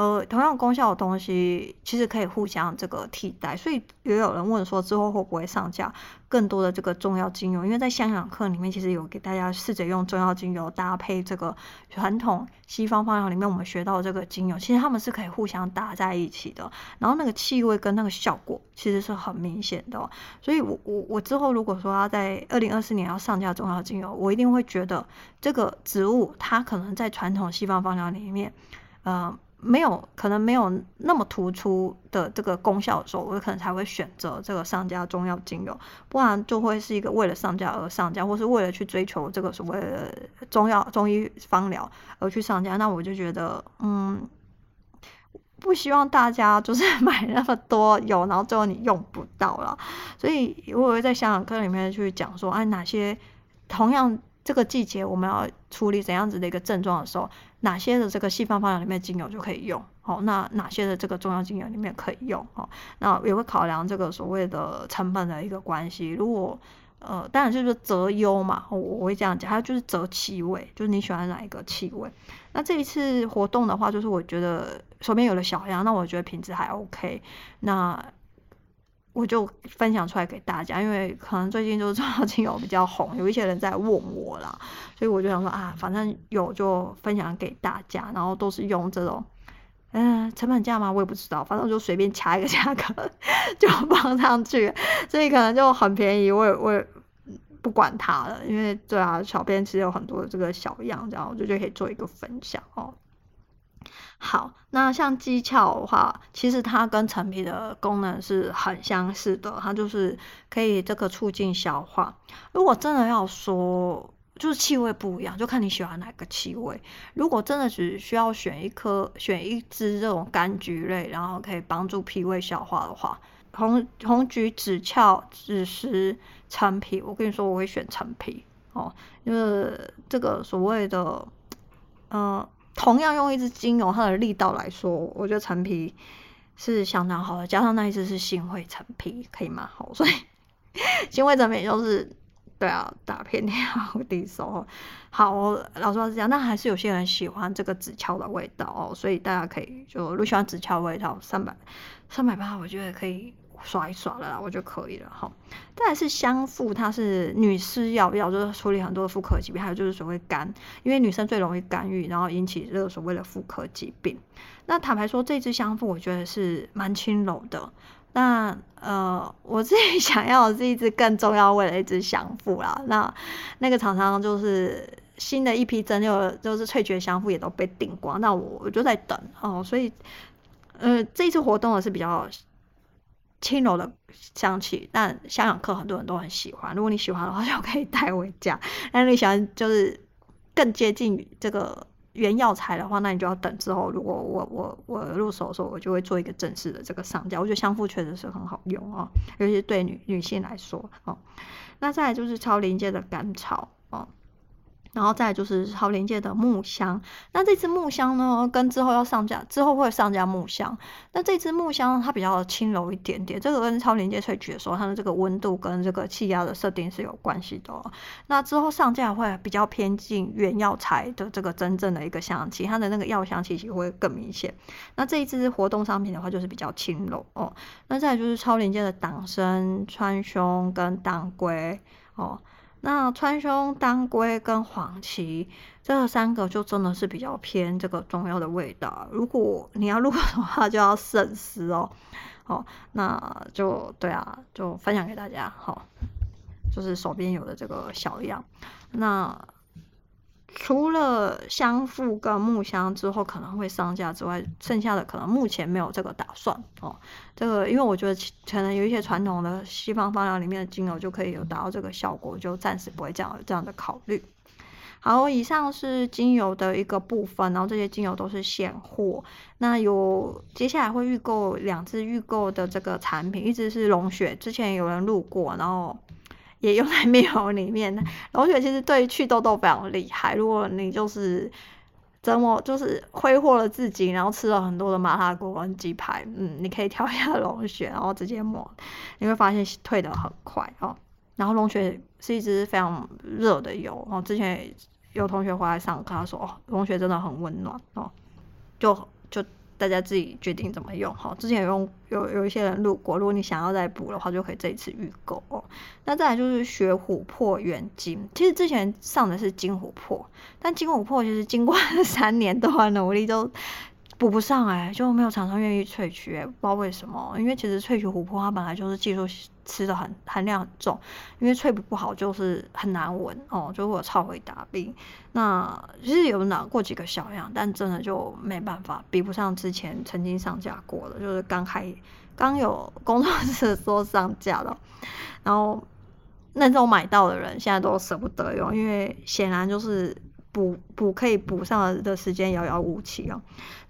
呃，同样功效的东西其实可以互相这个替代，所以也有人问说之后会不会上架更多的这个中药精油？因为在香养课里面，其实有给大家试着用中药精油搭配这个传统西方方药里面我们学到这个精油，其实他们是可以互相搭在一起的，然后那个气味跟那个效果其实是很明显的。所以我我我之后如果说要在二零二四年要上架中药精油，我一定会觉得这个植物它可能在传统西方方药里面，呃。没有可能没有那么突出的这个功效的时候，我可能才会选择这个上架中药精油，不然就会是一个为了上架而上架，或是为了去追求这个所谓中药中医方疗而去上架。那我就觉得，嗯，不希望大家就是买那么多油，然后最后你用不到了。所以我会在香养课里面去讲说，哎，哪些同样。这个季节我们要处理怎样子的一个症状的时候，哪些的这个西方方药里面精油就可以用？好，那哪些的这个中药精油里面可以用？好，那也会考量这个所谓的成本的一个关系。如果呃，当然就是择优嘛，我我会这样讲，还有就是择气味，就是你喜欢哪一个气味。那这一次活动的话，就是我觉得手边有了小样，那我觉得品质还 OK。那我就分享出来给大家，因为可能最近就是中药精油比较红，有一些人在问我啦，所以我就想说啊，反正有就分享给大家，然后都是用这种，嗯、成本价吗？我也不知道，反正就随便掐一个价格 就放上去，所以可能就很便宜，我也我也不管它了，因为对啊，小编其实有很多这个小样，这样我就就可以做一个分享哦。好，那像鸡翘的话，其实它跟陈皮的功能是很相似的，它就是可以这个促进消化。如果真的要说，就是气味不一样，就看你喜欢哪个气味。如果真的只需要选一颗、选一支这种柑橘类，然后可以帮助脾胃消化的话，红红橘、枳翘、枳实、陈皮，我跟你说，我会选陈皮哦，因为这个所谓的，嗯、同样用一支精油，它的力道来说，我觉得陈皮是相当好的，加上那一支是新会陈皮，可以蛮好，所以新会陈皮就是对啊，打遍天下无敌手。好，老实话是这样，但还是有些人喜欢这个紫翘的味道哦，所以大家可以就如果喜欢紫翘味道，三百三百八，我觉得可以。刷一刷了啦，我就可以了哈。再是香附，它是女士药，药就是处理很多妇科疾病，还有就是所谓肝，因为女生最容易肝郁，然后引起这个所谓的妇科疾病。那坦白说，这支香附我觉得是蛮轻柔的。那呃，我自己想要的是一支更重要味的一支香附啦。那那个厂商就是新的一批蒸馏就是萃取香附也都被订光，那我我就在等哦，所以呃这一次活动的是比较轻柔的香气，但香港客很多人都很喜欢，如果你喜欢的话就可以带回家，但是你喜欢就是更接近这个。原药材的话，那你就要等之后。如果我我我入手的时候，我就会做一个正式的这个上架。我觉得香附确实是很好用哦，尤其对女女性来说哦。那再来就是超临界的甘草哦。然后再就是超临界的木香，那这支木香呢，跟之后要上架，之后会上架木香。那这支木香它比较轻柔一点点，这个跟超临界萃取的时候，它的这个温度跟这个气压的设定是有关系的哦。那之后上架会比较偏近原药材的这个真正的一个香气，它的那个药香气息会更明显。那这一支活动商品的话，就是比较轻柔哦。那再就是超临界的党参、川芎跟当归哦。那川芎、当归跟黄芪这三个就真的是比较偏这个中药的味道。如果你要入的话，就要慎思哦。好，那就对啊，就分享给大家。好，就是手边有的这个小样。那。除了香附跟木香之后可能会上架之外，剩下的可能目前没有这个打算哦。这个因为我觉得可能有一些传统的西方方疗里面的精油就可以有达到这个效果，就暂时不会这样这样的考虑。好，以上是精油的一个部分，然后这些精油都是现货。那有接下来会预购两支预购的这个产品，一支是龙血，之前有人录过，然后。也用在面膜里面，龙血其实对祛痘痘非常厉害。如果你就是折磨，就是挥霍了自己，然后吃了很多的麻辣锅跟鸡排，嗯，你可以挑一下龙血，然后直接抹，你会发现退的很快哦。然后龙血是一支非常热的油哦，之前有同学回来上课，他说哦，龙血真的很温暖哦，就就。大家自己决定怎么用哈。之前有用有有一些人录过，如果你想要再补的话，就可以这一次预购哦。那再来就是学琥珀原金，其实之前上的是金琥珀，但金琥珀其实经过三年多的努力都补不上哎、就没有厂商愿意萃取哎、不知道为什么。因为其实萃取琥珀它本来就是技术吃的很含量很重，因为萃不不好就是很难闻哦，就会有超回答病。那其实有拿过几个小样，但真的就没办法，比不上之前曾经上架过的，就是刚开刚有工作室说上架了，然后那种买到的人现在都舍不得用，因为显然就是。补补可以补上的时间遥遥无期哦。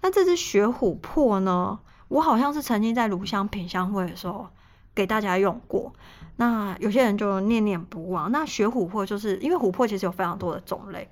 那这只雪琥珀呢？我好像是曾经在鲁香品香会的时候给大家用过。那有些人就念念不忘。那雪琥珀就是因为琥珀其实有非常多的种类。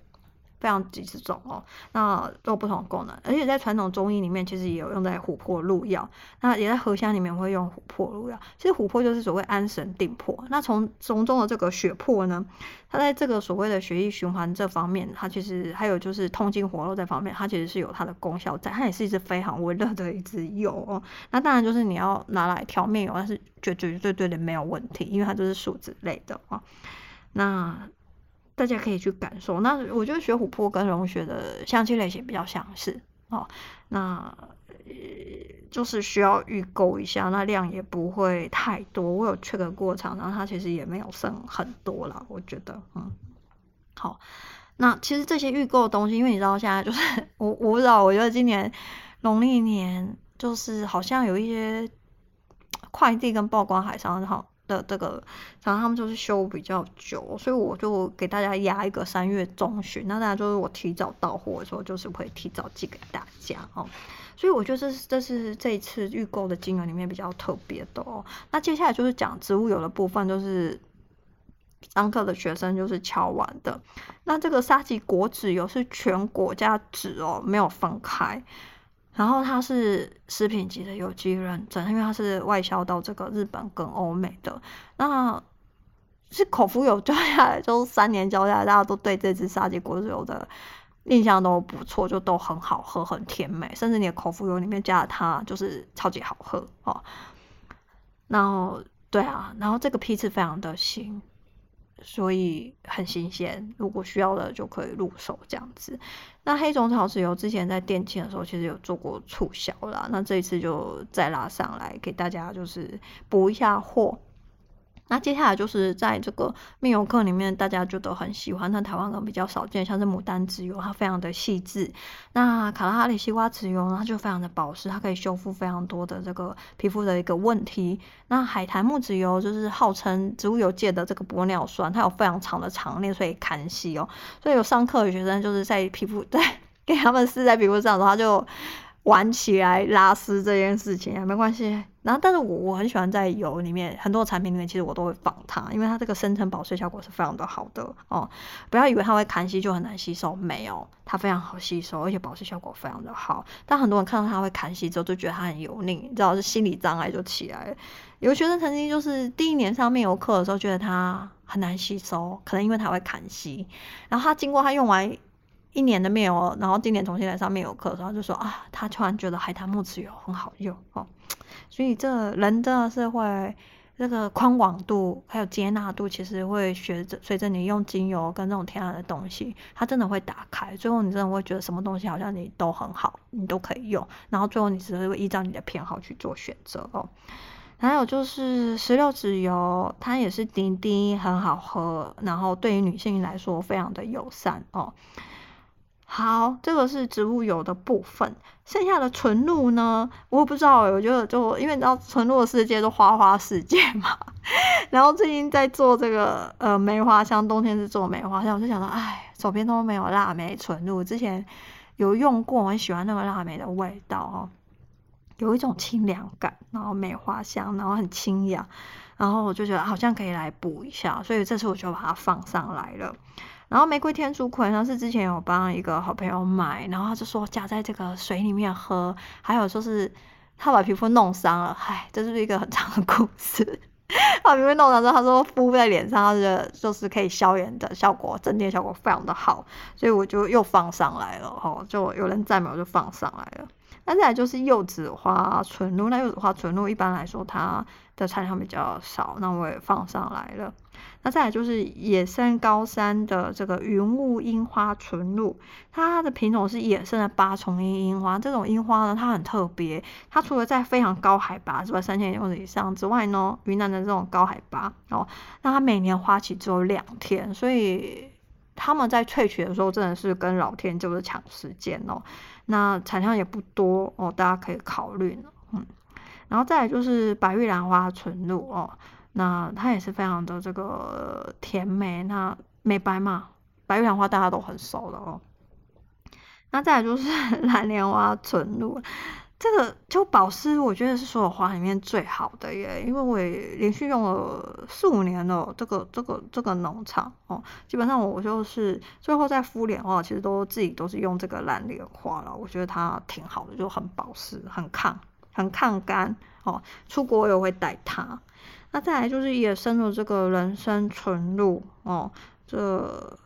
非常几十种哦，那都有不同的功能，而且在传统中医里面，其实也有用在琥珀入药，那也在合香里面会用琥珀入药。其实琥珀就是所谓安神定魄。那从从中的这个血珀呢，它在这个所谓的血液循环这方面，它其实还有就是通经活络这方面，它其实是有它的功效在。它也是一支非常温热的一支油哦。那当然就是你要拿来调面油，但是绝绝对对的没有问题，因为它就是树脂类的啊。那大家可以去感受。那我觉得学琥珀跟融雪的香气类型比较相似哦。那呃就是需要预购一下，那量也不会太多。我有 check 过厂商，它其实也没有剩很多了。我觉得，嗯，好。那其实这些预购的东西，因为你知道现在就是我我不知道，我觉得今年农历年就是好像有一些快递跟报关海上好。的这个，然后他们就是休比较久，所以我就给大家压一个三月中旬。那大家就是我提早到货的时候，就是会提早寄给大家哦。所以我觉得这是这是这一次预购的金额里面比较特别的哦。那接下来就是讲植物油的部分，就是上课的学生就是敲完的。那这个沙棘果籽油是全果加籽哦，没有分开。然后它是食品级的有机认证，因为它是外销到这个日本跟欧美的。那是口服油交下来，就三年交下来，大家都对这支沙棘果籽油的印象都不错，就都很好喝，很甜美，甚至你的口服油里面加了它，就是超级好喝哦。然后对啊，然后这个批次非常的新。所以很新鲜，如果需要的就可以入手这样子。那黑种草籽油之前在店庆的时候其实有做过促销啦，那这一次就再拉上来给大家就是补一下货。那接下来就是在这个面油课里面，大家就都很喜欢，但台湾可能比较少见，像是牡丹籽油，它非常的细致。那卡拉哈里西瓜籽油呢，它就非常的保湿，它可以修复非常多的这个皮肤的一个问题。那海苔木籽油就是号称植物油界的这个玻尿酸，它有非常长的长链，所以砍洗哦。所以有上课的学生就是在皮肤 对给他们试在皮肤上的话，就。玩起来拉丝这件事情啊，没关系。然后，但是我我很喜欢在油里面很多产品里面，其实我都会放它，因为它这个深层保湿效果是非常的好的哦。不要以为它会干吸就很难吸收，没有，它非常好吸收，而且保湿效果非常的好。但很多人看到它会干吸之后，就觉得它很油腻，你知道是心理障碍就起来了。有学生曾经就是第一年上面油课的时候，觉得它很难吸收，可能因为它会干吸，然后他经过他用完。一年的面油，然后今年重新来上面油课，然后就说啊，他突然觉得海苔木籽油很好用哦，所以这人真的是会这个宽广度还有接纳度，其实会随着随着你用精油跟这种天然的东西，它真的会打开，最后你真的会觉得什么东西好像你都很好，你都可以用，然后最后你只是会依照你的偏好去做选择哦。还有就是石榴籽油，它也是滴滴很好喝，然后对于女性来说非常的友善哦。好，这个是植物油的部分，剩下的纯露呢，我也不知道，我觉得就因为你知道纯露的世界都花花世界嘛，然后最近在做这个呃梅花香，冬天是做梅花香，我就想到，哎，手边都没有腊梅纯露，之前有用过，我很喜欢那个腊梅的味道哦，有一种清凉感，然后梅花香，然后很清雅，然后我就觉得好像可以来补一下，所以这次我就把它放上来了。然后玫瑰天竺葵呢，是之前有帮一个好朋友买，然后他就说加在这个水里面喝，还有就是他把皮肤弄伤了，唉，这是一个很长的故事。他把皮肤弄伤之后，他说敷在脸上，他觉得就是可以消炎的效果，镇定效果非常的好，所以我就又放上来了，吼，就有人赞美我就放上来了。那再来就是柚子花纯露，那柚子花纯露一般来说它的产量比较少，那我也放上来了。那再来就是野生高山的这个云雾樱花纯露，它的品种是野生的八重樱樱花。这种樱花呢，它很特别，它除了在非常高海拔之外，三千公尺以上之外呢，云南的这种高海拔哦，那它每年花期只有两天，所以他们在萃取的时候真的是跟老天就是抢时间哦。那产量也不多哦，大家可以考虑。嗯，然后再来就是白玉兰花纯露哦，那它也是非常的这个甜美，那美白嘛，白玉兰花大家都很熟了哦。那再来就是 蓝莲花纯露。这个就保湿，我觉得是所有花里面最好的耶，因为我也连续用了四五年了。这个这个这个农场哦，基本上我就是最后再敷脸的话，其实都自己都是用这个蓝莲花了。我觉得它挺好的，就很保湿，很抗很抗干哦。出国我也会带它。那再来就是野生的这个人参纯露哦，这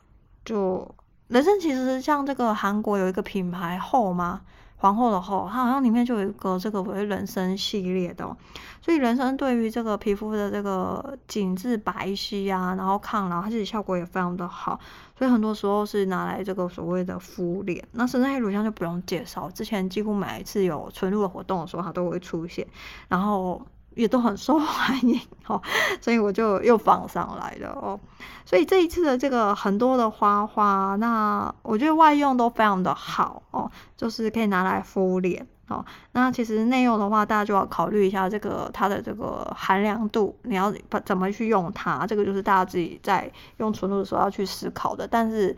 就人参其实像这个韩国有一个品牌后吗？皇后的后，它好像里面就有一个这个为人参系列的，所以人参对于这个皮肤的这个紧致白皙啊，然后抗老，它自己效果也非常的好，所以很多时候是拿来这个所谓的敷脸。那生态黑乳香就不用介绍，之前几乎每一次有纯露的活动的时候，它都会出现，然后。也都很受欢迎 哦，所以我就又放上来了哦。所以这一次的这个很多的花花，那我觉得外用都非常的好哦，就是可以拿来敷脸哦。那其实内用的话，大家就要考虑一下这个它的这个含量度，你要怎么去用它，这个就是大家自己在用纯露的时候要去思考的。但是，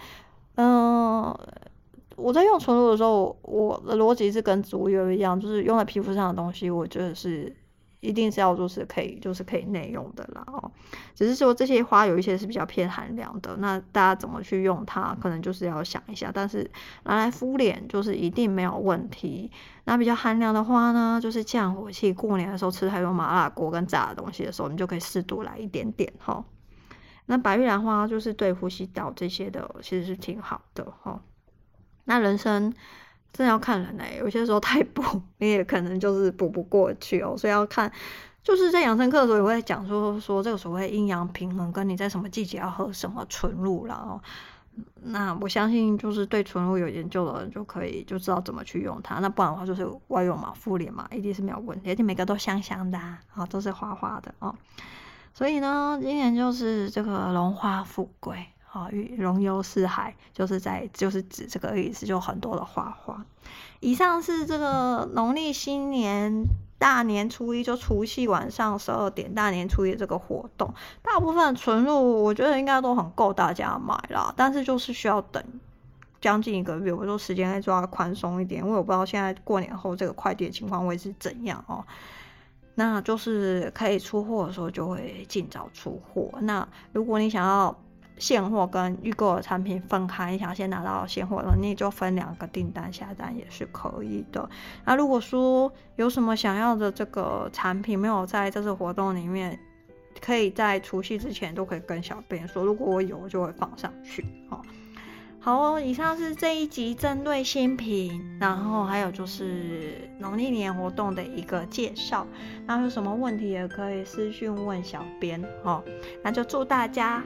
嗯、我在用纯露的时候，我的逻辑是跟植物油一样，就是用在皮肤上的东西，我觉得是。一定是要就是可以就是可以内用的啦哦，只是说这些花有一些是比较偏寒凉的，那大家怎么去用它，可能就是要想一下。但是拿来敷脸就是一定没有问题。那比较寒凉的花呢，就是降火气。过年的时候吃太多麻辣锅跟炸的东西的时候，你就可以适度来一点点哈。那白玉兰花就是对呼吸道这些的其实是挺好的哈。那人参。真的要看人嘞、欸，有些时候太补，你也可能就是补不过去哦，所以要看，就是在养生课的时候也会讲说说这个所谓阴阳平衡，跟你在什么季节要喝什么纯露啦哦。那我相信就是对纯露有研究的人就可以就知道怎么去用它，那不然的话就是外用嘛，敷脸嘛，一定是没有问题，而且每个都香香的啊，都是花花的哦。所以呢，今年就是这个荣华富贵，啊与龙游四海，就是在就是指这个意思，就很多的花花。以上是这个农历新年大年初一，就除夕晚上十二点，大年初一这个活动，大部分存入我觉得应该都很够大家买啦，但是就是需要等将近一个月，我说时间再抓宽松一点，因为我不知道现在过年后这个快递的情况会是怎样哦。那就是可以出货的时候就会尽早出货。那如果你想要现货跟预购的产品分开，你想先拿到现货的，你就分两个订单下单也是可以的。那如果说有什么想要的这个产品没有在这次活动里面，可以在除夕之前都可以跟小编说，如果我有，我就会放上去。好。好哦，以上是这一集针对新品，然后还有就是农历年活动的一个介绍。那有什么问题也可以私讯问小编哦。那就祝大家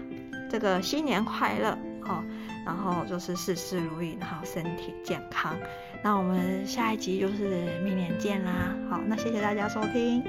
这个新年快乐哦然后就是事事如意然后身体健康。那我们下一集就是明年见啦好那谢谢大家收听。